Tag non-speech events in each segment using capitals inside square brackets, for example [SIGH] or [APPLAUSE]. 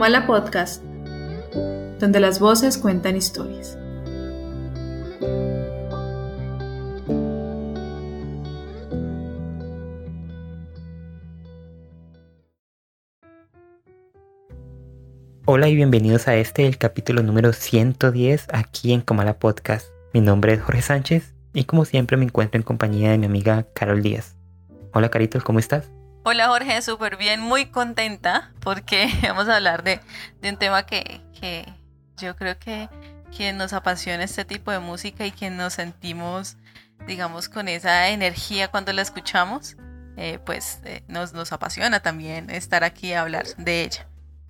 Comala Podcast, donde las voces cuentan historias. Hola y bienvenidos a este, el capítulo número 110 aquí en Comala Podcast. Mi nombre es Jorge Sánchez y como siempre me encuentro en compañía de mi amiga Carol Díaz. Hola Carito, ¿cómo estás? Hola Jorge, súper bien, muy contenta porque [LAUGHS] vamos a hablar de, un tema que, yo creo que, que nos apasiona este tipo de música y que nos sentimos, digamos, con esa energía cuando la escuchamos, eh, pues eh, nos, nos apasiona también estar aquí a hablar de ella.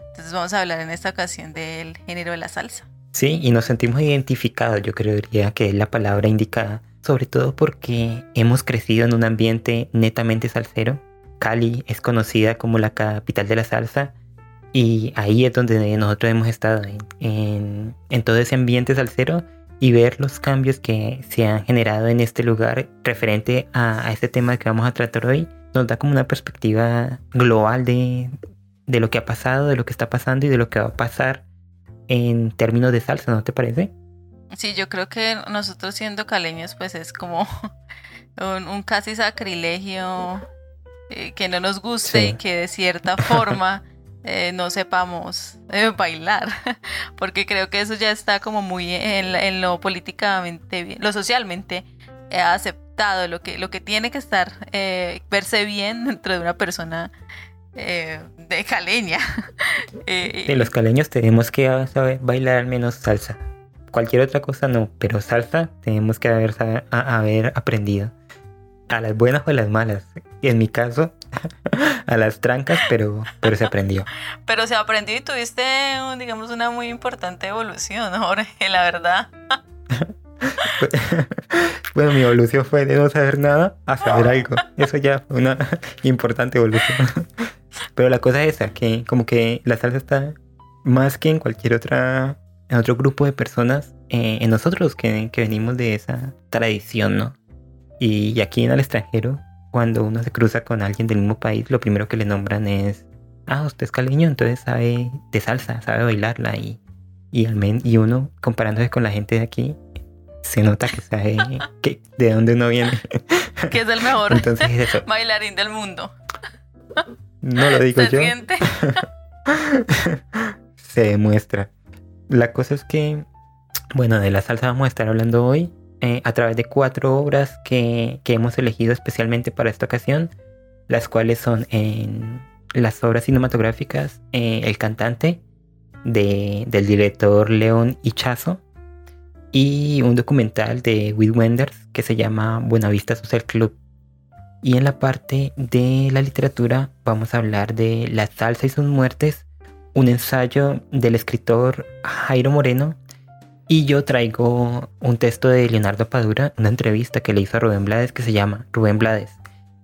Entonces vamos a hablar en esta ocasión del género de la salsa. Sí, y nos sentimos identificados, yo creería que es la palabra indicada, sobre todo porque hemos crecido en un ambiente netamente salsero. Cali es conocida como la capital de la salsa y ahí es donde nosotros hemos estado, en, todo ese ambiente salsero y ver los cambios que se han generado en este lugar referente a, a este tema que vamos a tratar hoy, nos da como una perspectiva global de, de lo que ha pasado, de lo que está pasando y de lo que va a pasar en términos de salsa, ¿no te parece? Sí, yo creo que nosotros siendo caleños pues es como [LAUGHS] un, casi sacrilegio eh, que no nos guste y que de cierta [LAUGHS] forma eh, no sepamos eh, bailar, [LAUGHS] porque creo que eso ya está como muy en, lo políticamente, lo socialmente aceptado, lo que, lo que tiene que estar, verse bien dentro de una persona de caleña. [LAUGHS] De los caleños tenemos que saber bailar al menos salsa. Cualquier otra cosa no, pero salsa tenemos que haber, haber aprendido. A las buenas o a las malas. Y en mi caso, [LAUGHS] a las trancas, pero, pero se aprendió. [LAUGHS] Pero se aprendió y tuviste, digamos, una muy importante evolución, [LAUGHS] Jorge, la verdad. bueno, mi evolución fue de no saber nada a saber algo. Eso ya fue una importante evolución. Pero la cosa es esa, que como que la salsa está más que en cualquier otra, en otro grupo de personas, eh, en nosotros que, que, venimos de esa tradición, ¿no? Y, aquí en el extranjero, cuando uno se cruza con alguien del mismo país, lo primero que le nombran es, ah, usted es caleño, entonces sabe de salsa, sabe bailarla y, y, y uno comparándose con la gente de aquí, se nota que sabe [LAUGHS] que, de dónde uno viene. Que es el mejor bailarín del mundo. No lo digo yo. [LAUGHS] Se demuestra. La cosa es que, bueno, de la salsa vamos a estar hablando hoy eh, a través de cuatro obras que, hemos elegido especialmente para esta ocasión, las cuales son en las obras cinematográficas eh, El cantante de, del director León Ichazo y un documental de Will Wenders que se llama Buenavista Social Club. Y en la parte de la literatura vamos a hablar de La salsa y sus muertes, un ensayo del escritor Jairo Moreno. Y yo traigo un texto de Leonardo Padura, una entrevista que le hizo a Rubén Blades que se llama Rubén Blades,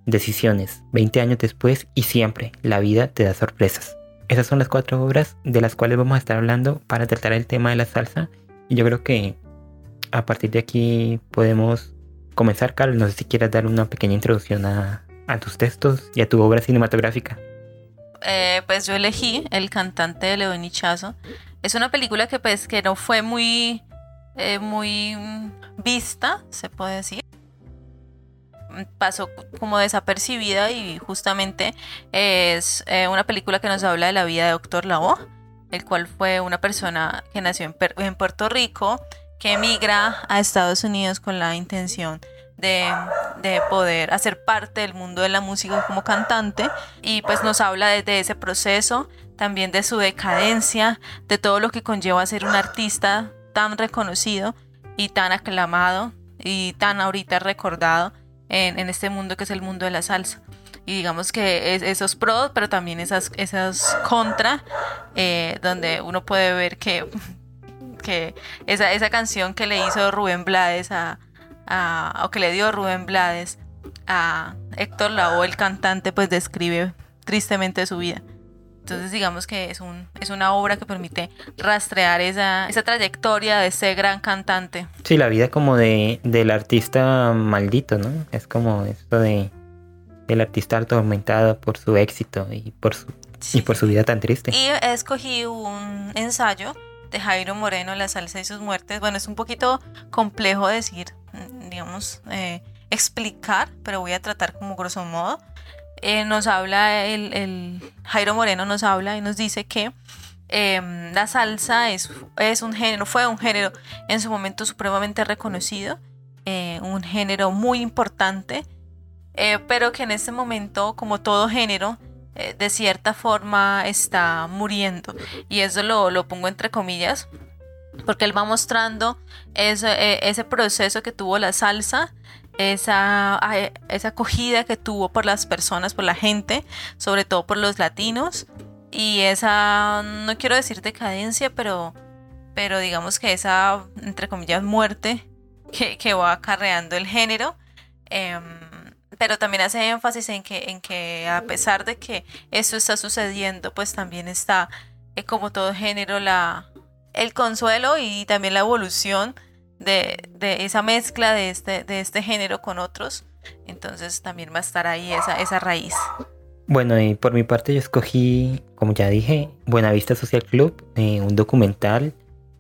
Decisiones, 20 años después y siempre, la vida te da sorpresas. Esas son las cuatro obras de las cuales vamos a estar hablando para tratar el tema de la salsa. Y yo creo que a partir de aquí podemos comenzar, Carlos, no sé si quieres dar una pequeña introducción a, tus textos y a tu obra cinematográfica. Eh, pues yo elegí El cantante de León Chazo. Es una película que pues que no fue muy, eh, muy vista, se puede decir. Pasó como desapercibida y justamente es eh, una película que nos habla de la vida de Doctor Lavoe, el cual fue una persona que nació en Puerto Rico, que emigra a Estados Unidos con la intención de, poder hacer parte del mundo de la música como cantante y pues nos habla de, ese proceso, también de su decadencia, de todo lo que conlleva ser un artista tan reconocido y tan aclamado y tan ahorita recordado en, este mundo que es el mundo de la salsa. Y digamos que es, esos pros, pero también esas, esas contra, eh, donde uno puede ver que que esa, esa canción que le hizo Rubén Blades a, o que le dio Rubén Blades a Héctor Lavoe, el cantante, pues describe tristemente su vida. Entonces digamos que es, un, es una obra que permite rastrear esa, esa trayectoria de ese gran cantante. Sí, la vida como de, del artista maldito, ¿no? Es como esto de del artista atormentado por su éxito y por su y por su vida tan triste. Y escogí un ensayo de Jairo Moreno, La salsa y sus muertes. Bueno, es un poquito complejo decir, mm, digamos, eh, explicar, pero voy a tratar como grosso modo. Eh, nos habla, el, Jairo Moreno nos habla y nos dice que em, la salsa es, es un género, fue un género en su momento supremamente reconocido, eh, un género muy importante, pero que en este momento, como todo género, eh, de cierta forma está muriendo. Y eso lo, pongo entre comillas, porque él va mostrando ese, eh, ese proceso que tuvo la salsa, esa, esa acogida que tuvo por las personas, por la gente, sobre todo por los latinos, y esa, no quiero decir decadencia, pero, pero digamos que esa, entre comillas, muerte que, que va acarreando el género. Em, pero también hace énfasis en que, en que a pesar de que eso está sucediendo, pues también está, eh, como todo género, la, el consuelo y también la evolución de, esa mezcla de este, de este género con otros. Entonces también va a estar ahí esa, esa raíz. Bueno, y por mi parte yo escogí, como ya dije, Buenavista Social Club, eh, un documental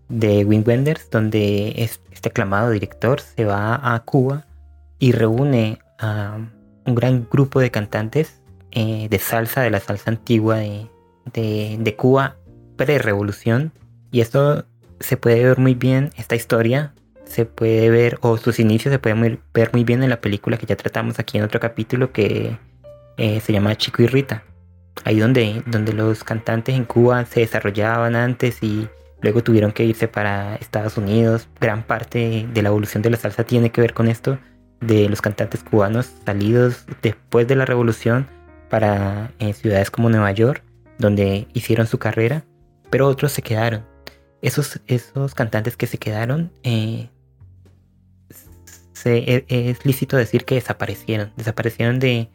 de Wim Wenders, donde este aclamado director se va a Cuba y reúne a un gran grupo de cantantes eh, de salsa, de la salsa antigua de, de, Cuba, pre-revolución. Y esto se puede ver muy bien, esta historia se puede ver, o sus inicios se pueden ver muy bien en la película que ya tratamos aquí en otro capítulo que eh, se llama Chico y Rita. Ahí donde, donde los cantantes en Cuba se desarrollaban antes y luego tuvieron que irse para Estados Unidos. Gran parte de la evolución de la salsa tiene que ver con esto de los cantantes cubanos salidos después de la revolución para en ciudades como Nueva York, donde hicieron su carrera, pero otros se quedaron. Esos, esos cantantes que se quedaron, eh, e, es lícito decir que desaparecieron, desaparecieron de,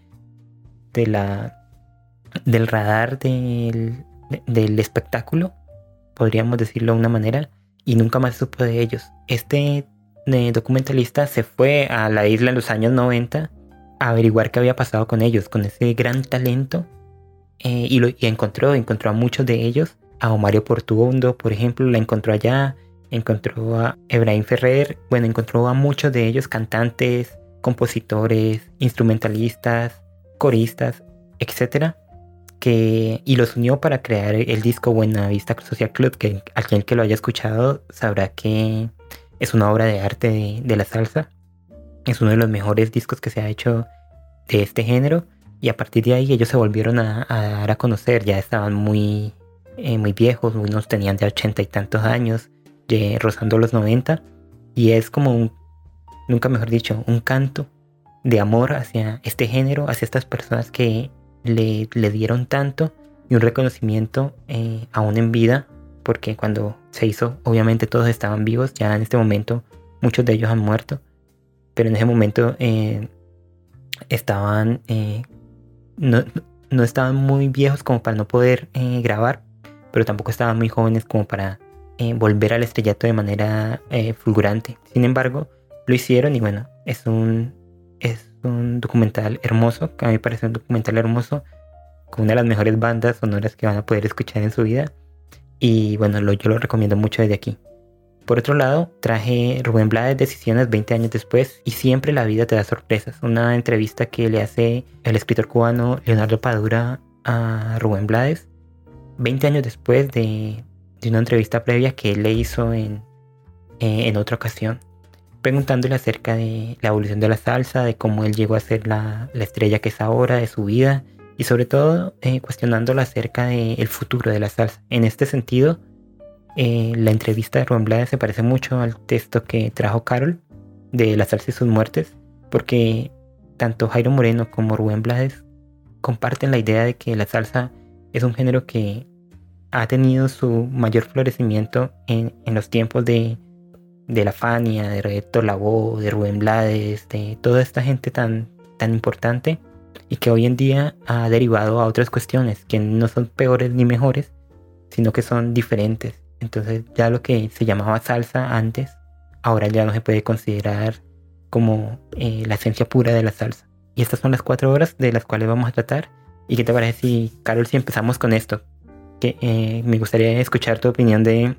de la, del radar del, del espectáculo, podríamos decirlo de una manera, y nunca más supo de ellos. Este documentalista se fue a la isla en los años 90 a averiguar qué había pasado con ellos, con ese gran talento. Eh, y, lo, encontró, encontró a muchos de ellos. A Omario Portuondo, por ejemplo, la encontró allá. Encontró a Ebrahim Ferrer. Bueno, encontró a muchos de ellos cantantes, compositores, instrumentalistas, coristas, etc. Que, y los unió para crear el disco Buena Vista Social Club, que quien que lo haya escuchado sabrá que es una obra de arte de, la salsa. Es uno de los mejores discos que se ha hecho de este género. Y a partir de ahí ellos se volvieron a, dar a conocer. Ya estaban muy, eh, muy viejos. Unos tenían ya ochenta y tantos años. Rozando los 90. Y es como un, nunca mejor dicho, un canto de amor hacia este género, hacia estas personas que le, dieron tanto y un reconocimiento eh, aún en vida porque cuando se hizo, obviamente todos estaban vivos, ya en este momento muchos de ellos han muerto, pero en ese momento eh, estaban, eh, no, estaban muy viejos como para no poder eh, grabar, pero tampoco estaban muy jóvenes como para volver al estrellato de manera fulgurante. Sin embargo, lo hicieron y bueno, es un, es un documental hermoso, a mí me parece un documental hermoso, con una de las mejores bandas sonoras que van a poder escuchar en su vida. Y bueno, yo lo recomiendo mucho desde aquí. Por otro lado, traje Rubén Blades Decisiones 20 años después y siempre la vida te da sorpresas. Una entrevista que le hace el escritor cubano Leonardo Padura a Rubén Blades 20 años después de, una entrevista previa que él le hizo en, eh, en otra ocasión, preguntándole acerca de la evolución de la salsa, de cómo él llegó a ser la, la estrella que es ahora, de su vida y sobre todo eh, acerca del futuro de la salsa. En este sentido, eh, la entrevista de Rubén Blades se parece mucho al texto que trajo Carol de La salsa y sus muertes, porque tanto Jairo Moreno como Rubén Blades comparten la idea de que la salsa es un género que ha tenido su mayor florecimiento en, los tiempos de, de la Fania, de Reto Lavoe, de Rubén Blades, de toda esta gente tan, tan importante y que hoy en día ha derivado a otras cuestiones que no son peores ni mejores, sino que son diferentes. Entonces ya lo que se llamaba salsa antes, ahora ya no se puede considerar como eh, la esencia pura de la salsa. Y estas son las cuatro horas de las cuales vamos a tratar ¿Y qué te parece si, Carol, si empezamos con esto? Eh, me gustaría escuchar tu opinión de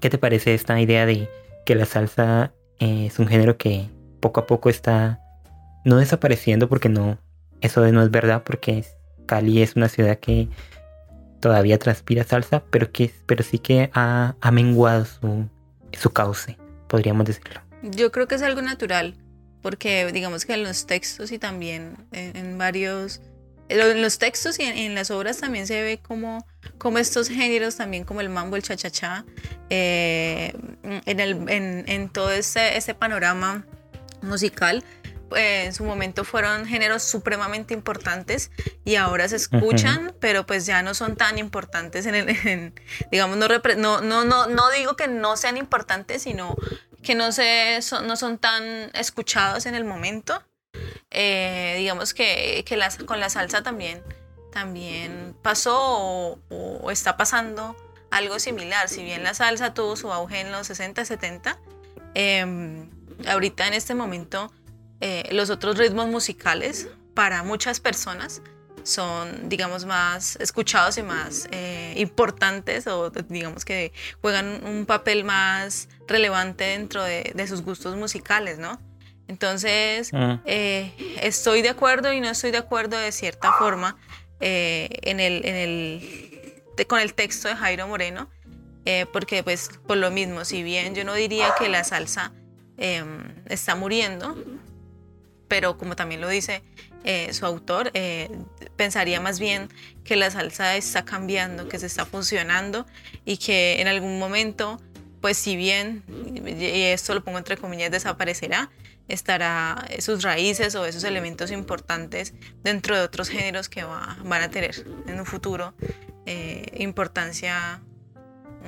qué te parece esta idea de que la salsa eh, es un género que poco a poco está no desapareciendo porque no, eso no es verdad porque Cali es una ciudad que todavía transpira salsa, pero que pero sí que ha, menguado su, su cauce, podríamos decirlo. Yo creo que es algo natural, porque digamos que en los textos y también en, varios, en los textos y en, las obras también se ve como, como estos géneros, también como el mambo, el cha-cha-cha, eh, en, el, en, todo ese, ese panorama musical, en su momento fueron géneros supremamente importantes y ahora se escuchan, pero pues ya no son tan importantes en el, digamos, no, no, no, no, digo que no sean importantes, sino que no, se, son, no son tan escuchados en el momento. Eh, digamos que, que con la salsa también, también pasó o, está pasando algo similar. Si bien la salsa tuvo su auge en los 60, 70, em, ahorita en este momento eh, los otros ritmos musicales para muchas personas son, digamos, más escuchados y más eh, importantes o digamos que juegan un papel más relevante dentro de, sus gustos musicales, ¿no? Entonces, ah. eh, estoy de acuerdo y no estoy de acuerdo de cierta forma en el, en el, con el texto de Jairo Moreno, porque pues por lo mismo, si bien yo no diría que la salsa em, está muriendo, pero como también lo dice eh, su autor, eh, pensaría más bien que la salsa está cambiando, que se está funcionando y que en algún momento, pues si bien, y esto lo pongo entre comillas, desaparecerá, estará sus raíces o esos elementos importantes dentro de otros géneros que van a tener en un futuro eh, importancia,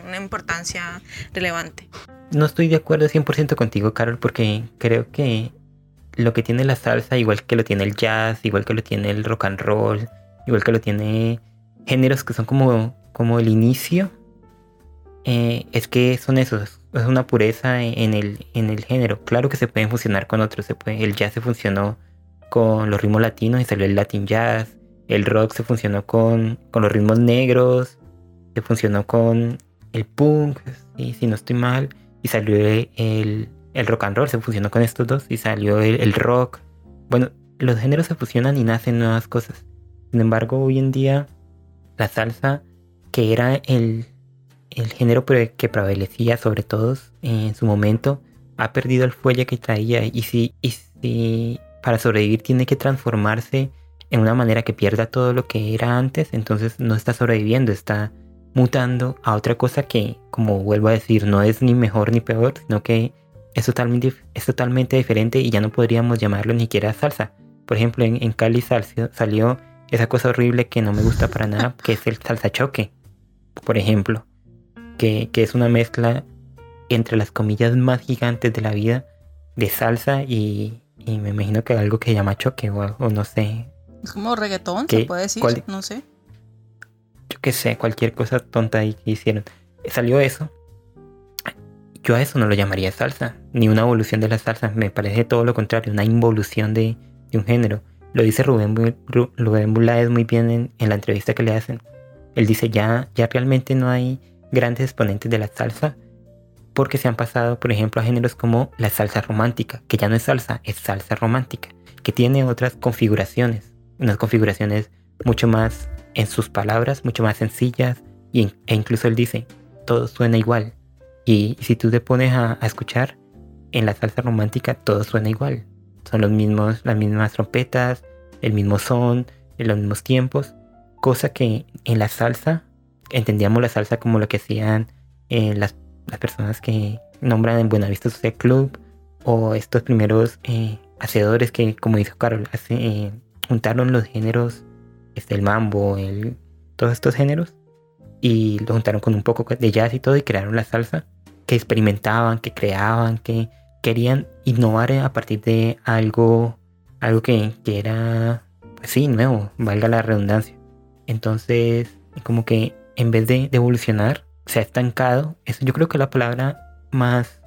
una importancia relevante. No estoy de acuerdo 100% contigo, Carol, porque creo que lo que tiene la salsa, igual que lo tiene el jazz, igual que lo tiene el rock and roll, igual que lo tiene géneros que son como, como el inicio, eh, es que son esos, es una pureza en el, en el género. Claro que se pueden fusionar con otros, se puede, el jazz se funcionó con los ritmos latinos y salió el Latin Jazz, el rock se funcionó con, con los ritmos negros, se funcionó con el punk, si no estoy mal, y salió el, el rock and roll se fusionó con estos dos y salió el, rock. Bueno, los géneros se fusionan y nacen nuevas cosas. Sin embargo, hoy en día la salsa, que era el, el género que prevalecía sobre todos en su momento, ha perdido el fuelle que traía y si, y si para sobrevivir tiene que transformarse en una manera que pierda todo lo que era antes, entonces no está sobreviviendo, está mutando a otra cosa que, como vuelvo a decir, no es ni mejor ni peor, sino que es totalmente, es totalmente diferente y ya no podríamos llamarlo ni siquiera salsa. Por ejemplo, en, Cali salió esa cosa horrible que no me gusta para nada, que es el salsa choque, por ejemplo, que, es una mezcla entre las comillas más gigantes de la vida de salsa y, me imagino que algo que se llama choque o, o no sé. Es como reggaetón, se puede decir, no sé. Yo qué sé, cualquier cosa tonta ahí que hicieron. Salió eso yo a eso no lo llamaría salsa, ni una evolución de la salsa, me parece todo lo contrario, una involución de, un género. Lo dice Rubén, Rubén Bulaez muy bien en, la entrevista que le hacen. Él dice ya, ya realmente no hay grandes exponentes de la salsa porque se han pasado, por ejemplo, a géneros como la salsa romántica, que ya no es salsa, es salsa romántica, que tiene otras configuraciones, unas configuraciones mucho más en sus palabras, mucho más sencillas, y, e incluso él dice, todo suena igual, y si tú te pones a, escuchar, en la salsa romántica todo suena igual. Son los mismos, las mismas trompetas, el mismo son, en los mismos tiempos. Cosa que en la salsa, entendíamos la salsa como lo que hacían eh, las, personas que nombran en Buenavista Social Club o estos primeros eh, hacedores que, como dijo Carol, eh, juntaron los géneros, este, el mambo, el, todos estos géneros y lo juntaron con un poco de jazz y todo y crearon la salsa que experimentaban, que creaban, que querían innovar a partir de algo, algo que, era, pues sí, nuevo, valga la redundancia. Entonces, como que en vez de, evolucionar, se ha estancado. Eso yo creo que la palabra más,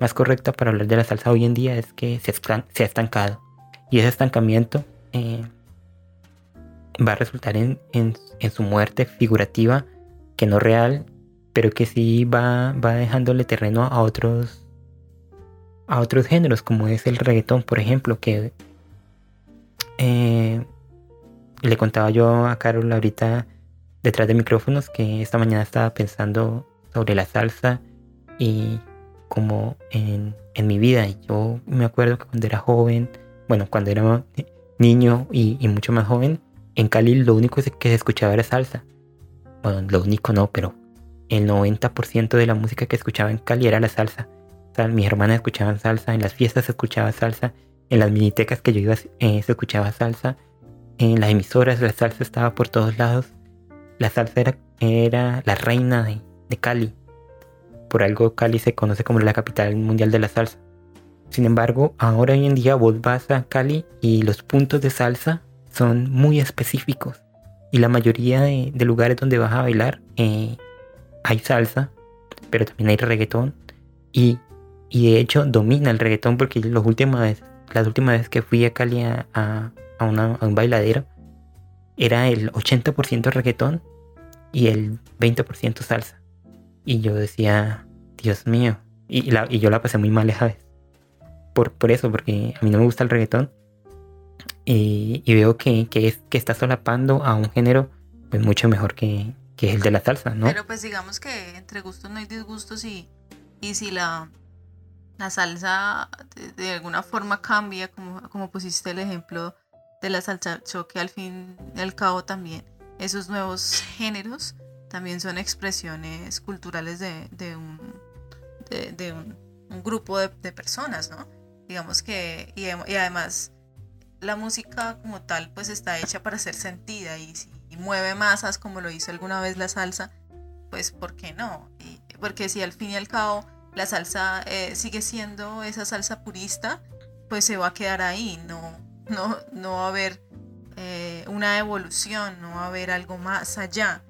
más correcta para hablar de la salsa hoy en día es que se, se ha estancado. Y ese estancamiento eh, va a resultar en, en, su muerte figurativa, que no real, pero que sí va, va dejándole terreno a otros a otros géneros, como es el reggaetón, por ejemplo, que eh, le contaba yo a Carol ahorita detrás de micrófonos que esta mañana estaba pensando sobre la salsa y como en, mi vida. Y yo me acuerdo que cuando era joven, bueno, cuando era niño y, mucho más joven, en Cali lo único que se escuchaba era salsa. Bueno, lo único no, pero el 90% de la música que escuchaba en Cali era la salsa. O sea, mis hermanas escuchaban salsa, en las fiestas se escuchaba salsa, en las minitecas que yo iba eh, se escuchaba salsa, en las emisoras la salsa estaba por todos lados. La salsa era, la reina de, de Cali. Por algo Cali se conoce como la capital mundial de la salsa. Sin embargo, ahora hoy en día vos vas a Cali y los puntos de salsa son muy específicos. Y la mayoría de, lugares donde vas a bailar eh, hay salsa, pero también hay reggaetón. Y, de hecho domina el reggaetón porque los últimas, las últimas veces que fui a Cali a, a, un bailadero era el 80% reggaetón y el 20% salsa. Y yo decía, Dios mío. Y, y yo la pasé muy mal esa vez. Por, por eso, porque a mí no me gusta el reggaetón. Y, veo que, que está solapando a un género pues mucho mejor que, que el de la salsa, ¿no? Pero pues digamos que entre gustos no hay disgustos y, y si la, la salsa de, alguna forma cambia, como, como pusiste el ejemplo de la salsa choque, al fin y al cabo también esos nuevos géneros también son expresiones culturales de, un, de, un, grupo de, personas, ¿no? Digamos que, y, además la música como tal pues está hecha para ser sentida y si mueve masas como lo hizo alguna vez la salsa, pues ¿por qué no? porque si al fin y al cabo la salsa eh, sigue siendo esa salsa purista, pues se va a quedar ahí, no, no, no va a haber eh, una evolución, no va a haber algo más allá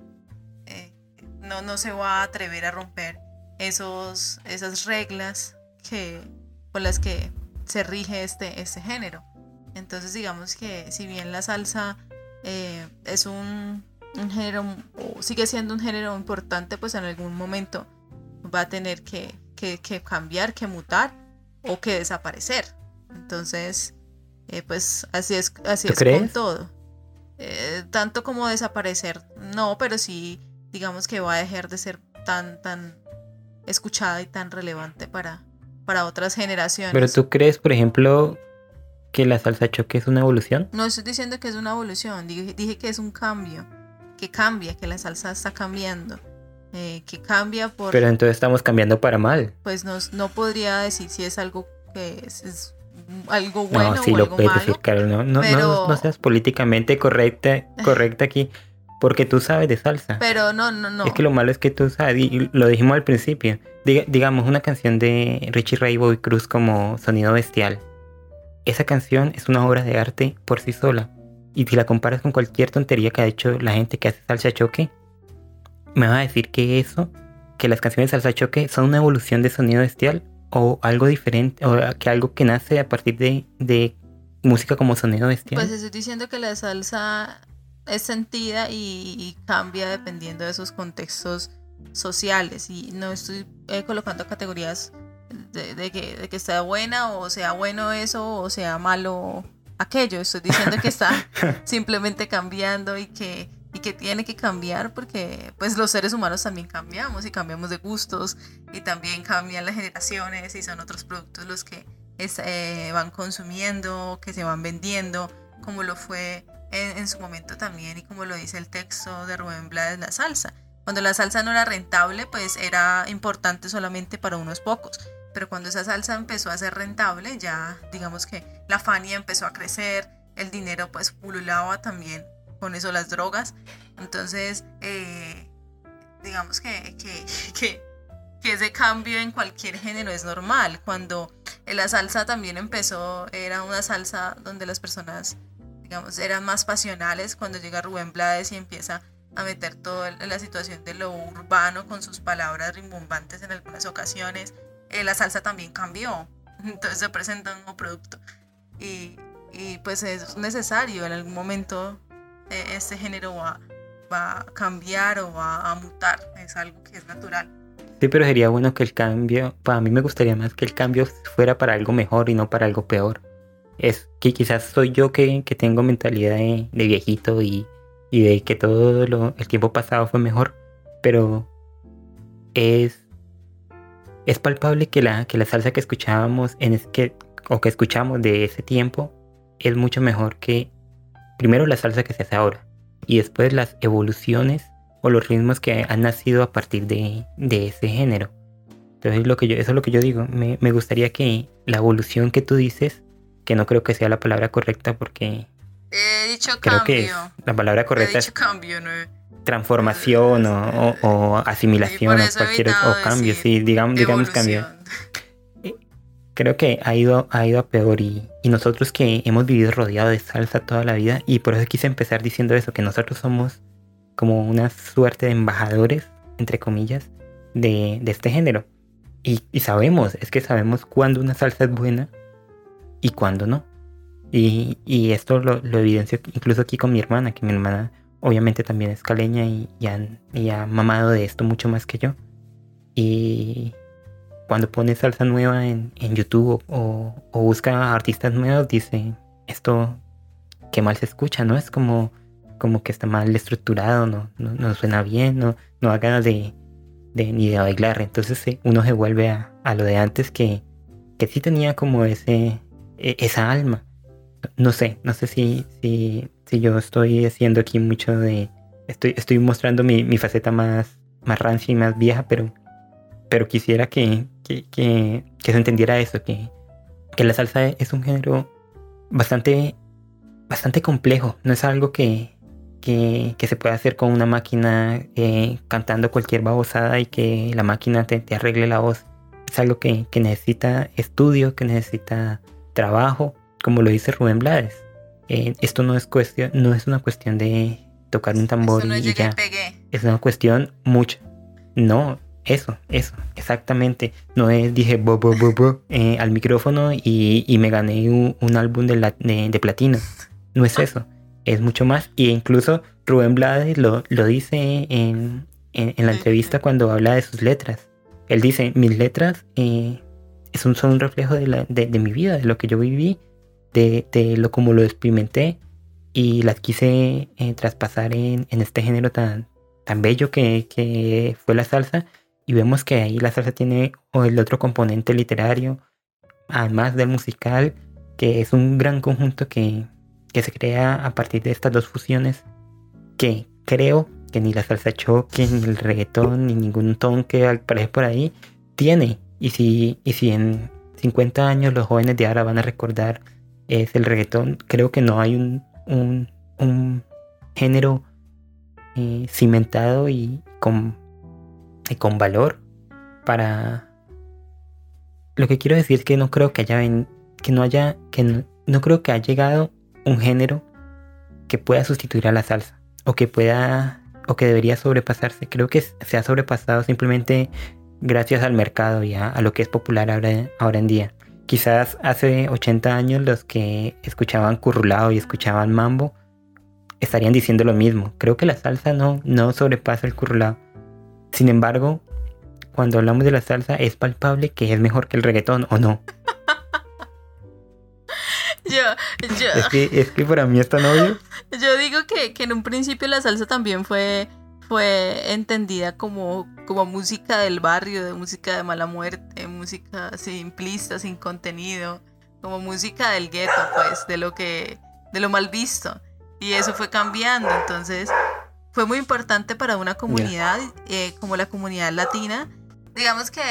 no, no se va a atrever a romper esos, esas reglas que, por las que se rige este, este género. Entonces digamos que si bien la salsa eh, es un, género, o sigue siendo un género importante, pues en algún momento va a tener que, cambiar, que mutar o que desaparecer. Entonces, eh, pues así es, así es con todo. Eh, tanto como desaparecer, no, pero sí digamos que va a dejar de ser tan, tan escuchada y tan relevante para, para otras generaciones. Pero tú crees, por ejemplo, que la salsa choque es una evolución? No estoy diciendo que es una evolución, dije, que es un cambio, que cambia, que la salsa está cambiando. Eh, que cambia por... Pero entonces estamos cambiando para mal. Pues no, no podría decir si es algo que es, algo bueno no, sí lo puedes decir, Carol. No, no, no, seas políticamente correcta, [LAUGHS] correcta aquí. Porque tú sabes de salsa. Pero no, no, no. Es que lo malo es que tú sabes, y lo dijimos al principio. digamos, una canción de Richie Ray Bobby Cruz como Sonido Bestial. Esa canción es una obra de arte por sí sola. Y si la comparas con cualquier tontería que ha hecho la gente que hace salsa choque, me vas a decir que eso, que las canciones de salsa choque son una evolución de sonido bestial o algo diferente, o que algo que nace a partir de, de música como sonido bestial. Pues estoy diciendo que la salsa es sentida y, cambia dependiendo de sus contextos sociales. Y no estoy eh, colocando categorías de, que, de, que, sea buena o sea bueno eso o sea malo aquello. Estoy diciendo que está [LAUGHS] simplemente cambiando y que, y que tiene que cambiar porque pues los seres humanos también cambiamos y cambiamos de gustos y también cambian las generaciones y son otros productos los que eh, van consumiendo, que se van vendiendo, como lo fue en, su momento también, y como lo dice el texto de Rubén Blades, la salsa. Cuando la salsa no era rentable, pues era importante solamente para unos pocos. Pero cuando esa salsa empezó a ser rentable, ya digamos que la Fania empezó a crecer, el dinero pues pululaba también con eso las drogas. Entonces, eh, digamos que, que, [LAUGHS] que, que, ese cambio en cualquier género es normal. Cuando la salsa también empezó, era una salsa donde las personas digamos, eran más pasionales cuando llega Rubén Blades y empieza a meter toda la situación de lo urbano con sus palabras rimbombantes en algunas ocasiones. Eh, la salsa también cambió, [LAUGHS] entonces se presenta un nuevo producto. Y, y, pues es necesario en algún momento eh, este género va, va a cambiar o va a mutar, es algo que es natural. Sí, pero sería bueno que el cambio, para mí me gustaría más que el cambio fuera para algo mejor y no para algo peor. Es que quizás soy yo que, que tengo mentalidad de, de viejito y, y, de que todo lo, el tiempo pasado fue mejor, pero es, es palpable que la, que la salsa que escuchábamos en es que, o que escuchamos de ese tiempo es mucho mejor que primero la salsa que se hace ahora y después las evoluciones o los ritmos que han nacido a partir de, de ese género. Entonces lo que yo, eso es lo que yo digo. Me, me, gustaría que la evolución que tú dices, que no creo que sea la palabra correcta porque... He dicho creo cambio. que es, la palabra correcta He dicho cambio, ¿no? transformación o, o, o asimilación o cualquier o cambio, sí, digamos, digamos cambio. [LAUGHS] Creo que ha ido, ha ido a peor y, y nosotros que hemos vivido rodeado de salsa toda la vida y por eso quise empezar diciendo eso, que nosotros somos como una suerte de embajadores, entre comillas, de, de este género. Y, sabemos, es que sabemos cuándo una salsa es buena y cuándo no. Y, y esto lo, lo, evidencio incluso aquí con mi hermana, que mi hermana obviamente también es caleña y, y, han, ha mamado de esto mucho más que yo. Y cuando pone salsa nueva en, en YouTube o, o, busca artistas nuevos, dice, esto qué mal se escucha, ¿no? Es como como que está mal estructurado, no, no, suena bien, no, no da ganas de, de, ni de bailar. Entonces uno se vuelve a, a, lo de antes que, que sí tenía como ese, e, esa alma. No sé, no sé si, si, si yo estoy haciendo aquí mucho de... Estoy, estoy mostrando mi, mi faceta más, más rancia y más vieja, pero, pero quisiera que, que, que, que se entendiera eso, que, que la salsa es un género bastante, bastante complejo. No es algo que, que, que, se puede hacer con una máquina eh, cantando cualquier babosada y que la máquina te, te arregle la voz. Es algo que, que, necesita estudio, que necesita trabajo, como lo dice Rubén Blades. Eh, esto no es, cuestión, no es una cuestión de tocar un tambor no y ya. Pegué. Es una cuestión mucho. No, eso, eso, exactamente. No es, dije, bo, bo, bo, bo eh, al micrófono y, y, me gané un, un álbum de, la, de, de platino. No es eso es mucho más. Y incluso Rubén Blades lo, lo dice en, en, en, la entrevista cuando habla de sus letras. Él dice, mis letras eh, es un, son un reflejo de, la, de, de, mi vida, de lo que yo viví, de, de, lo como lo experimenté y las quise eh, traspasar en, en, este género tan, tan bello que, que, fue la salsa. Y vemos que ahí la salsa tiene el otro componente literario, además del musical, que es un gran conjunto que, que se crea a partir de estas dos fusiones que creo que ni la salsa choque, ni el reggaetón, ni ningún ton que aparece por ahí tiene. Y si, y si en 50 años los jóvenes de ahora van a recordar es el reggaetón, creo que no hay un, un, un género eh, cimentado y con, y con valor para... Lo que quiero decir es que no creo que haya... que no haya... que no, creo que haya llegado un género que pueda sustituir a la salsa o que pueda o que debería sobrepasarse. Creo que se ha sobrepasado simplemente gracias al mercado y a, a lo que es popular ahora, ahora, en día. Quizás hace 80 años los que escuchaban currulado y escuchaban mambo estarían diciendo lo mismo. Creo que la salsa no, no sobrepasa el currulado. Sin embargo, cuando hablamos de la salsa es palpable que es mejor que el reggaetón o no. [LAUGHS] Yo, yo. Es que, es que para mí está novio. [LAUGHS] Yo digo que, que, en un principio la salsa también fue, fue entendida como, como música del barrio, de música de mala muerte, música simplista, sin contenido, como música del gueto, pues, de lo que, de lo mal visto. Y eso fue cambiando. Entonces, fue muy importante para una comunidad eh, como la comunidad latina. Digamos que,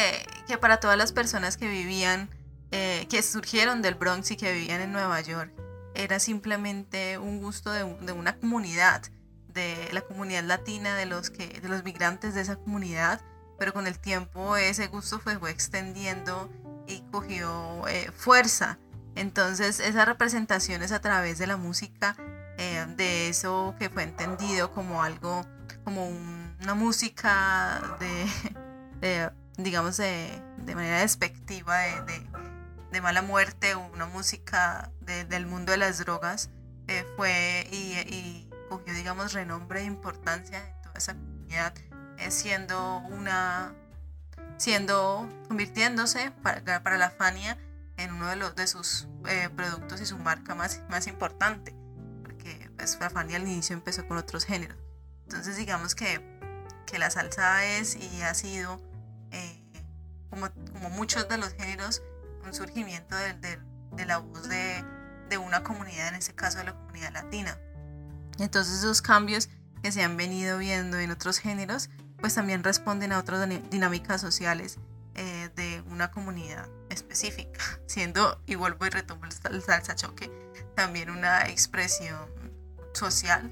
que para todas las personas que vivían eh, que surgieron del Bronx y que vivían en Nueva York. Era simplemente un gusto de, de, una comunidad, de la comunidad latina, de los, que, de los migrantes de esa comunidad, pero con el tiempo ese gusto fue, fue extendiendo y cogió eh, fuerza. Entonces esas representaciones a través de la música, eh, de eso que fue entendido como algo, como un, una música de, [LAUGHS] de digamos, de, de, manera despectiva, de, de mala muerte, una música de, del mundo de las drogas, eh, fue y, y, cogió, digamos, renombre e importancia en toda esa comunidad, eh, siendo una, siendo, convirtiéndose para, para la Fania en uno de, los, de sus eh, productos y su marca más, más importante, la Fania al inicio empezó con otros géneros. Entonces digamos que, que la salsa es y ha sido, eh, como, como muchos de los géneros, un surgimiento de, de, de la voz de, de una comunidad, en este caso de la comunidad latina. Entonces esos cambios que se han venido viendo en otros géneros, pues también responden a otras dinámicas sociales eh, de una comunidad específica, [LAUGHS] siendo, y vuelvo y retomo el salsa choque, también una expresión social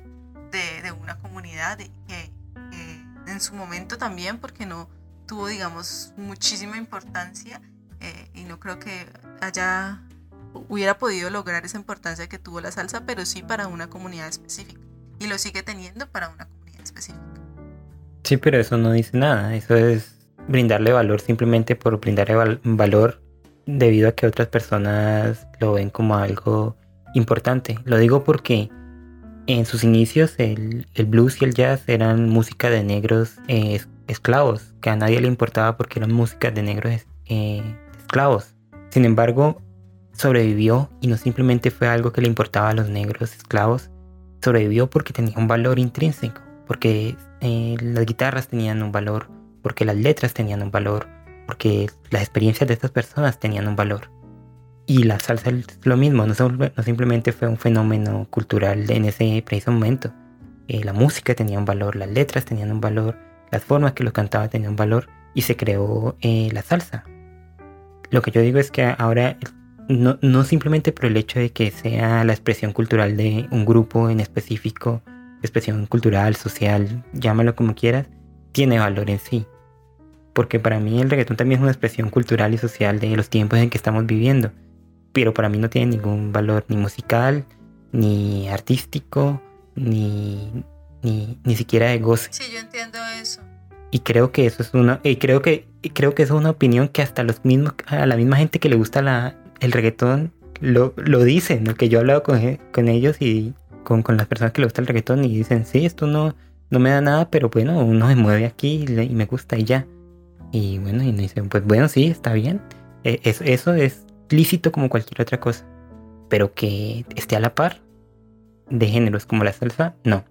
de, una comunidad que, que, en su momento también, porque no tuvo, digamos, muchísima importancia eh, y no creo que haya hubiera podido lograr esa importancia que tuvo la salsa, pero sí para una comunidad específica. Y lo sigue teniendo para una comunidad específica. Sí, pero eso no dice nada. Eso es brindarle valor simplemente por brindarle val valor debido a que otras personas lo ven como algo importante. Lo digo porque en sus inicios el, el blues y el jazz eran música de negros eh, esclavos, que a nadie le importaba porque eran música de negros eh, esclavos. Sin embargo, sobrevivió y no simplemente fue algo que le importaba a los negros esclavos, sobrevivió porque tenía un valor intrínseco, porque eh, las guitarras tenían un valor, porque las letras tenían un valor, porque las experiencias de estas personas tenían un valor. Y la salsa es lo mismo, no, no simplemente fue un fenómeno cultural en ese preciso momento. Eh, la música tenía un valor, las letras tenían un valor, las formas que lo cantaba tenían un valor y se creó eh, la salsa. Lo que yo digo es que ahora no, no simplemente por el hecho de que sea la expresión cultural de un grupo en específico, expresión cultural, social, llámalo como quieras, tiene valor en sí. Porque para mí el reggaetón también es una expresión cultural y social de los tiempos en que estamos viviendo. Pero para mí no tiene ningún valor ni musical, ni artístico, ni, ni, ni siquiera de goce. Sí, yo entiendo eso. Y creo que eso es una, y creo que, creo que eso es una opinión que hasta los mismos, a la misma gente que le gusta la, el reggaetón lo, lo dicen, ¿no? que yo he hablado con, con ellos y con, con, las personas que le gusta el reggaetón y dicen, sí, esto no, no me da nada, pero bueno, uno se mueve aquí y, me gusta y ya. Y bueno, y me dicen, pues bueno, sí, está bien. E, eso, eso es lícito como cualquier otra cosa. Pero que esté a la par de géneros como la salsa, no.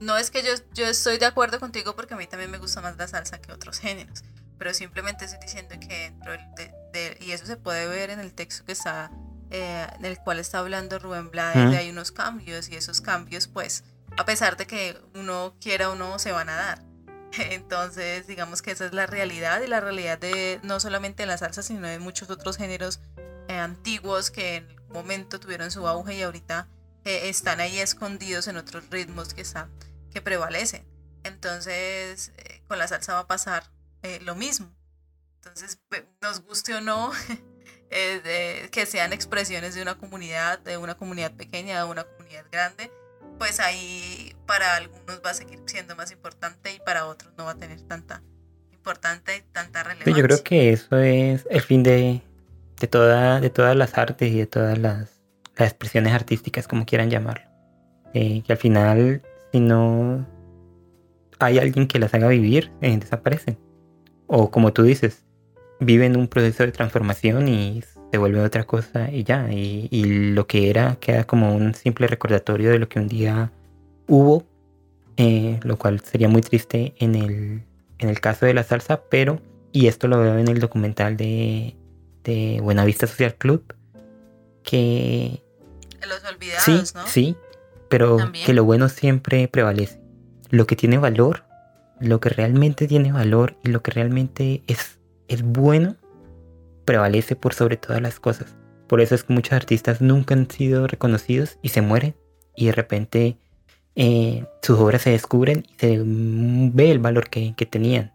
No es que yo, yo estoy de acuerdo contigo porque a mí también me gusta más la salsa que otros géneros pero simplemente estoy diciendo que dentro de, y eso se puede ver en el texto que está, eh, en el cual está hablando Rubén Blades, hay unos cambios y esos cambios pues, a pesar de que uno quiera o no, se van a dar. [LAUGHS] Entonces, digamos que esa es la realidad y la realidad de no solamente de la salsa, sino de muchos otros géneros eh, antiguos que en un momento tuvieron su auge y ahorita eh, están ahí escondidos en otros ritmos que, están, que prevalecen. Entonces, con la salsa va a pasar eh, lo mismo. Entonces, nos guste o no, [LAUGHS] eh, que sean expresiones de una comunidad, de una comunidad pequeña, de una comunidad grande, pues ahí para algunos va a seguir siendo más importante y para otros no va a tener tanta importante tanta relevancia. Yo creo que eso es el fin de, de, toda, de todas las artes y de todas las, las expresiones artísticas, como quieran llamarlo. Eh, que al final, si no hay alguien que las haga vivir, desaparecen o como tú dices, viven un proceso de transformación y se vuelve otra cosa y ya. Y, lo que era queda como un simple recordatorio de lo que un día hubo, eh, lo cual sería muy triste en el, en el caso de la salsa, pero, y esto lo veo en el documental de, de Buenavista Social Club, que... Los olvidados, sí, Sí, pero que lo bueno siempre prevalece. Lo que tiene valor lo que realmente tiene valor y lo que realmente es, es bueno prevalece por sobre todas las cosas. Por eso es que muchos artistas nunca han sido reconocidos y se mueren y de repente eh, sus obras se descubren y se ve el valor que, tenían.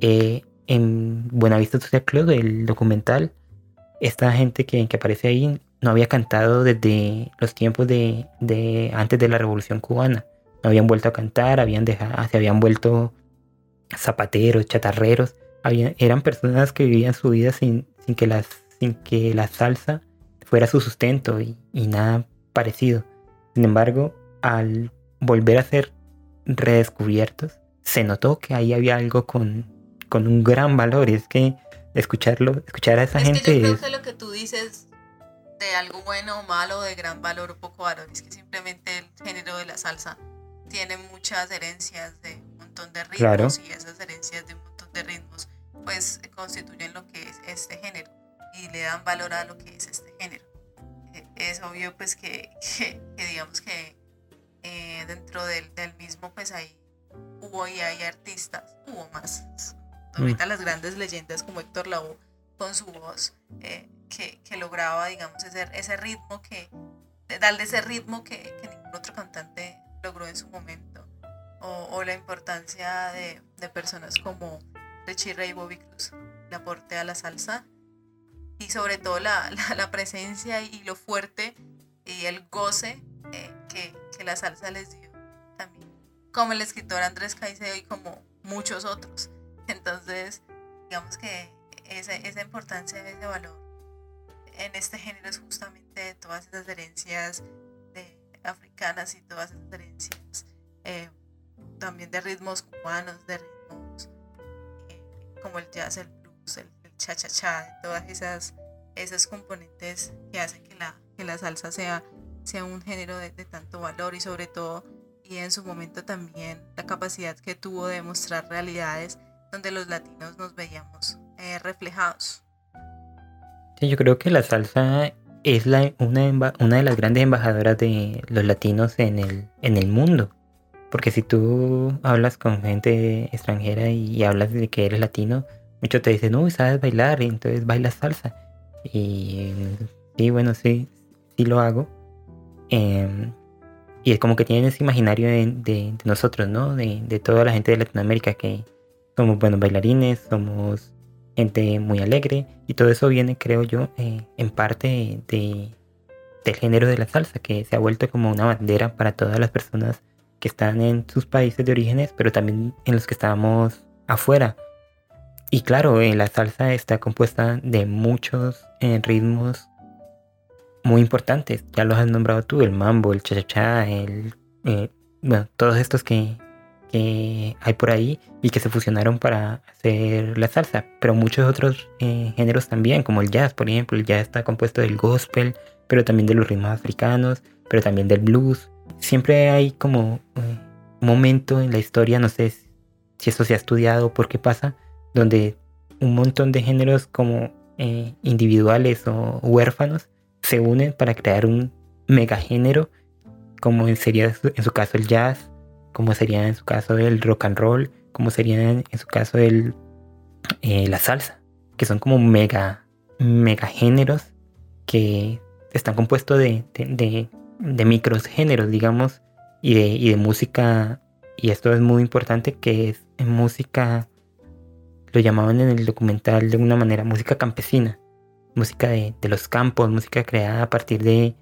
Eh, en Buenavista Social Club, el documental, esta gente que, aparece ahí no había cantado desde los tiempos de, de antes de la Revolución Cubana no habían vuelto a cantar, habían dejado, se habían vuelto zapateros, chatarreros, eran personas que vivían su vida sin, sin, que, las, sin que la salsa fuera su sustento y, nada parecido. Sin embargo, al volver a ser redescubiertos, se notó que ahí había algo con, con un gran valor. Y es que escucharlo, escuchar a esa Es gente que yo creo es- que lo que tú dices de algo bueno o malo, de gran valor o poco valor, es que simplemente el género de la salsa tiene muchas herencias de un montón de ritmos Claro. y esas herencias de un montón de ritmos pues constituyen lo que es este género y le dan valor a lo que es este género. Eh, Es obvio pues que, que- que digamos que eh, dentro del, del mismo pues hay hubo y hay artistas, hubo más. Ahorita las grandes leyendas como Héctor Lavoe con su voz eh, que, que lograba digamos ese, ese ritmo que darle ese ritmo que, que ningún otro cantante logró en su momento o, o la importancia de, de personas como Ray y Bobby Cruz. El aporte a la salsa. Y sobre todo la, la, la presencia y lo fuerte y el goce eh, que, que la salsa les dio también. Como el escritor Andrés Caicedo y como muchos otros. Entonces digamos que esa, esa importancia ese valor en este género es justamente todas esas herencias de, africanas y todas esas herencias eh, también de ritmos cubanos, de ritmos como el jazz, el blues, el, el cha-cha-cha, todas esas, esas componentes que hacen que la, que la salsa sea, sea un género de, de tanto valor y sobre todo, y en su momento también la capacidad que tuvo de mostrar realidades donde los latinos nos veíamos eh, reflejados. Sí, yo creo que la salsa es la, una, una de las grandes embajadoras de los latinos en el, en el mundo. Porque si tú hablas con gente extranjera y hablas de que eres latino, muchos te dicen, uy, sabes bailar, y entonces bailas salsa. Y sí, bueno, sí, sí lo hago. Em, y es como que tienen ese imaginario de, nosotros, ¿no? De, toda la gente de Latinoamérica que somos buenos bailarines, somos gente muy alegre y todo eso viene, creo yo, eh, en parte de, del género de la salsa, que se ha vuelto como una bandera para todas las personas que están en sus países de orígenes, pero también en los que estamos afuera. Y claro, eh, la salsa está compuesta de muchos eh, ritmos muy importantes. Ya los has nombrado tú, el mambo, el cha-cha-cha, el... eh, bueno, todos estos que, que hay por ahí y que se fusionaron para hacer la salsa, pero muchos otros géneros también, como el jazz, por ejemplo, el jazz está compuesto del gospel, pero también de los ritmos africanos, pero también del blues. Siempre hay como un momento en la historia, no sé si- eso se ha estudiado o por qué pasa, donde un montón de géneros como eh, individuales o huérfanos se unen para crear un megagénero, como sería en su caso el jazz, como sería en su caso el rock and roll, como sería en, su caso el, eh, la salsa, que son como mega, mega géneros que están compuestos de, de micros géneros, digamos, y de, y de música, y esto es muy importante, que es en música, lo llamaban en el documental de una manera, música campesina, música de, de los campos, música creada a partir de,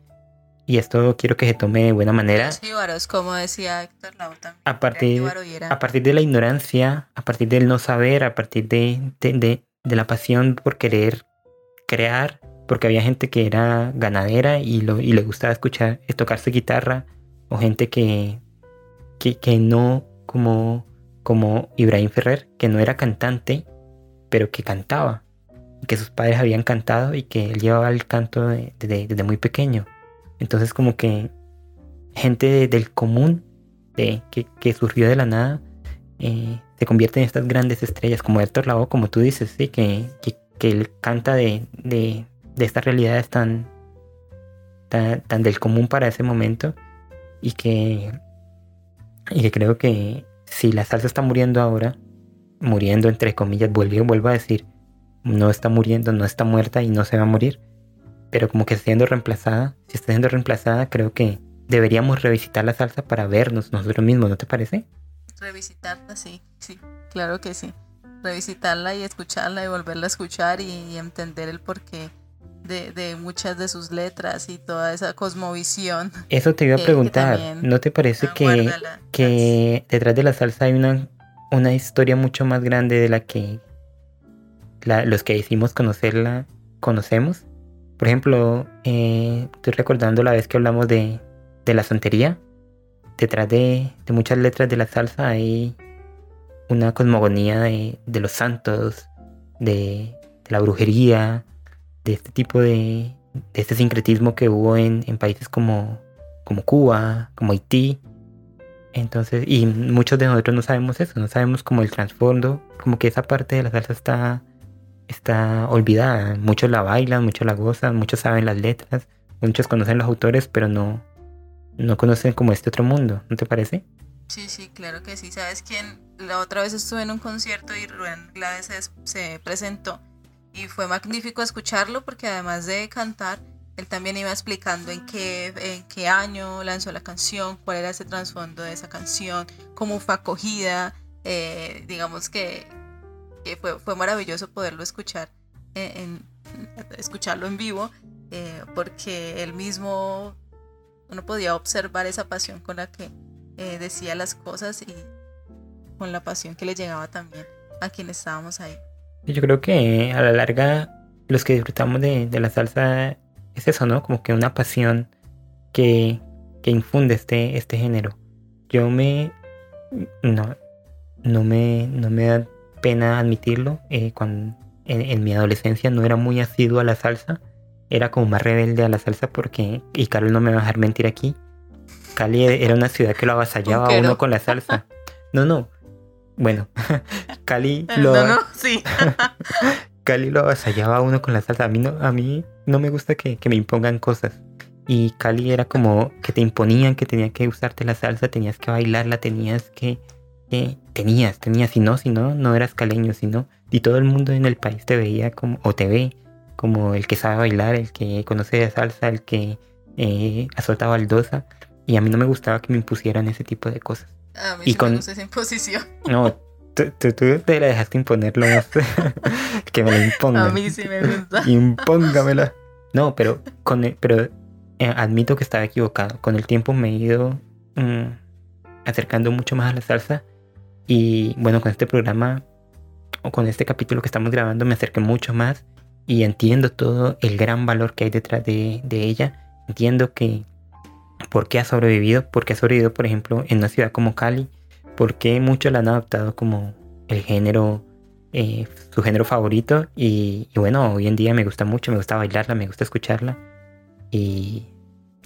y esto quiero que se tome de buena manera, Los como decía Héctor también. a partir, a partir de la ignorancia, a partir del no saber, a partir de, de, de- de la pasión por querer crear, porque había gente que era ganadera y, le gustaba escuchar, tocarse guitarra, o gente que, que, que no, como, como Ibrahim Ferrer, que no era cantante, pero que cantaba, que sus padres habían cantado y que él llevaba el canto de- de- desde muy pequeño. Entonces como que gente de- del común que, que surgió de la nada eh, se convierte en estas grandes estrellas como Héctor Lavoe, como tú dices, sí, que, que, que él canta de, de estas realidades tan, tan, tan del común para ese momento y que, y que creo que si la salsa está muriendo ahora, muriendo entre comillas, vuelvo, vuelvo a decir, no está muriendo, no está muerta y no se va a morir, pero como que está siendo reemplazada, si está siendo reemplazada, creo que deberíamos revisitar la salsa para vernos nosotros mismos, ¿no te parece? Revisitarla, sí, sí, claro que sí. Revisitarla y escucharla y volverla a escuchar y, y entender el porqué de, de muchas de sus letras y toda esa cosmovisión. Eso te iba a que preguntar, ¿no te parece Ah, que, detrás de la salsa hay una, una historia mucho más grande de la que la- los que decimos conocerla conocemos? Por ejemplo, eh, estoy recordando la vez que hablamos de, de la santería, detrás de, muchas letras de la salsa hay una cosmogonía de, los santos, de, la brujería, de este tipo de, de este sincretismo que hubo en, países como, como Cuba, como Haití. Entonces, y muchos de nosotros no sabemos eso, no sabemos como el trasfondo, como que esa parte de la salsa está, está olvidada. Muchos la bailan, muchos la gozan, muchos saben las letras, muchos conocen los autores, pero no, no conocen como este otro mundo, ¿no te parece? Sí, sí, claro que sí. ¿Sabes quién? La otra vez estuve en un concierto y Rubén Blades se presentó y fue magnífico escucharlo porque además de cantar, él también iba explicando en qué, en qué año lanzó la canción, cuál era ese trasfondo de esa canción, cómo fue acogida. Eh, digamos que, fue, fue, maravilloso poderlo escuchar, en, escucharlo en vivo, eh, porque él mismo, uno podía observar esa pasión con la que eh, decía las cosas y con la pasión que le llegaba también a quienes estábamos ahí. Yo creo que a la larga los que disfrutamos de, la salsa es eso, ¿no? Como que una pasión que, infunde este, este género. Yo me... No, no me, no me da pena admitirlo. Eh, cuando en, mi adolescencia no era muy asiduo a la salsa. Era como más rebelde a la salsa porque... Y Carlos no me va a dejar mentir aquí. Cali era una ciudad que lo avasallaba a uno con la salsa. No, no. Bueno, [LAUGHS] Cali lo... No, no, sí. [LAUGHS] Cali lo avasallaba a uno con la salsa. A mí no, a mí no me gusta que, me impongan cosas. Y Cali era como que te imponían que tenías que usarte la salsa, tenías que bailarla, tenías que, tenías, tenías, si no, si no, no eras caleño, si no. Y todo el mundo en el país te veía como, o te ve como el que sabe bailar, el que conoce de salsa, el que eh, azota baldosa. Y a mí no me gustaba que me impusieran ese tipo de cosas. A mí y con... me gusta esa imposición. [LAUGHS] No, tú, te la dejaste imponerlo [LAUGHS] que me la impongan. A mí sí me gusta. Impóngamela. No, pero, con pero eh, admito que estaba equivocado. Con el tiempo me he ido mm, acercando mucho más a la salsa. Y bueno, con este programa o con este capítulo que estamos grabando me acerqué mucho más y entiendo todo el gran valor que hay detrás de, de ella. Entiendo que por qué ha sobrevivido, por qué ha sobrevivido, por ejemplo, en una ciudad como Cali, por qué muchos la han adoptado como el género, eh, su género favorito. Y, bueno, hoy en día me gusta mucho, me gusta bailarla, me gusta escucharla. Y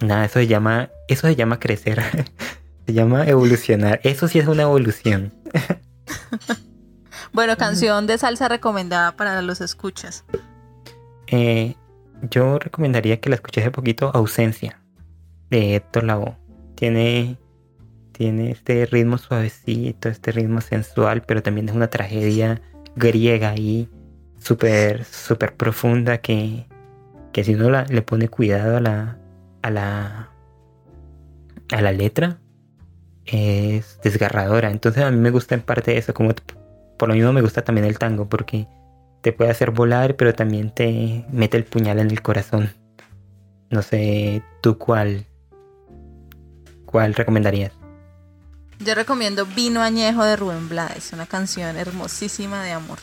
nada, eso se llama, eso se llama crecer, [LAUGHS] se llama evolucionar. Eso sí es una evolución. [LAUGHS] bueno, canción de salsa recomendada para los escuchas. Eh, yo recomendaría que la escuché hace poquito, Ausencia de Héctor Lavoe. Tiene, tiene este ritmo suavecito, este ritmo sensual, pero también es una tragedia griega ahí, súper, súper profunda que, que si uno le pone cuidado a la, a la, a la letra, es desgarradora. Entonces a mí me gusta en parte eso, como por lo mismo me gusta también el tango, porque te puede hacer volar, pero también te mete el puñal en el corazón. No sé tú cuál, ¿Cuál recomendarías? Yo recomiendo Vino Añejo de Rubén Blades, una canción hermosísima de amor.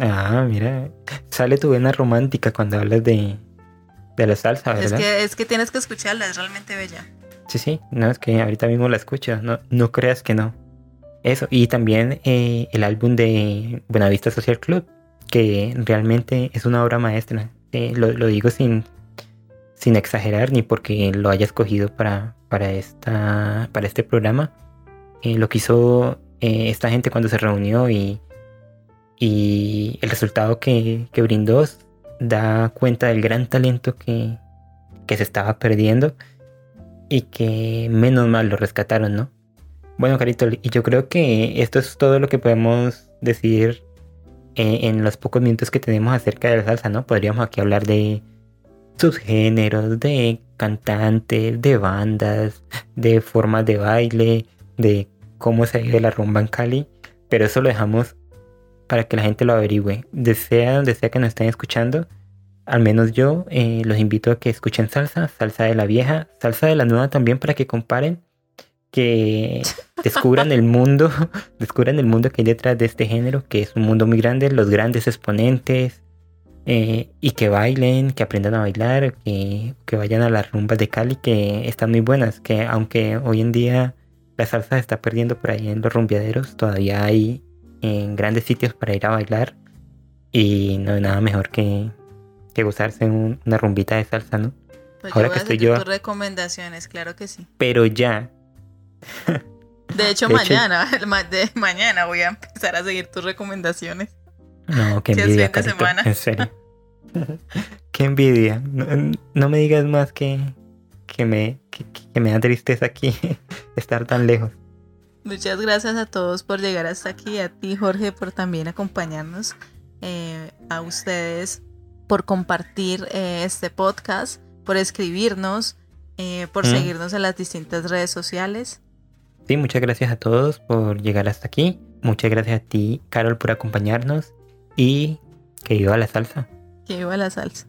Ah, mira, sale tu vena romántica cuando hablas de, de la salsa, ¿verdad? Es que, es que tienes que escucharla, es realmente bella. Sí, sí, no, es que ahorita mismo la escucho, no, no creas que no. Eso, y también eh, el álbum de Buenavista Social Club, que realmente es una obra maestra. Eh, lo, lo, digo sin, sin exagerar ni porque lo haya escogido para, para, esta, para este programa. Eh, lo que hizo eh, esta gente cuando se reunió y, y el resultado que, que, brindó da cuenta del gran talento que, que se estaba perdiendo y que menos mal lo rescataron, ¿no? Bueno, Carito, y yo creo que esto es todo lo que podemos decir eh, en los pocos minutos que tenemos acerca de la salsa, ¿no? Podríamos aquí hablar de subgéneros, de cantantes, de bandas, de formas de baile, de cómo se vive la rumba en Cali, pero eso lo dejamos para que la gente lo averigüe. Desea donde sea que nos estén escuchando, al menos yo eh, los invito a que escuchen salsa, salsa de la vieja, salsa de la nueva también para que comparen, que [LAUGHS] descubran el mundo, [LAUGHS] descubran el mundo que hay detrás de este género, que es un mundo muy grande, los grandes exponentes, eh, y que bailen, que aprendan a bailar, que, que vayan a las rumbas de Cali, que están muy buenas, que aunque hoy en día la salsa se está perdiendo por ahí en los rumbeaderos, todavía hay en grandes sitios para ir a bailar y no hay nada mejor que, que gozarse en una rumbita de salsa, ¿no? Pues Ahora yo voy que a estoy seguir yo- tus recomendaciones, claro que sí. Pero ya, De [LAUGHS] hecho, De mañana, [LAUGHS] de mañana voy a empezar a seguir tus recomendaciones. No, qué envidia, fin de Carito, semana. en serio. [LAUGHS] qué envidia. No, no me digas más que, que, me, que, que me da tristeza aquí [LAUGHS] estar tan lejos. Muchas gracias a todos por llegar hasta aquí, a ti Jorge por también acompañarnos, eh, a ustedes por compartir eh, este podcast, por escribirnos, eh, por Mm. seguirnos en las distintas redes sociales. Sí, muchas gracias a todos por llegar hasta aquí. Muchas gracias a ti, Carol, por acompañarnos. Y que viva la salsa. Que viva la salsa.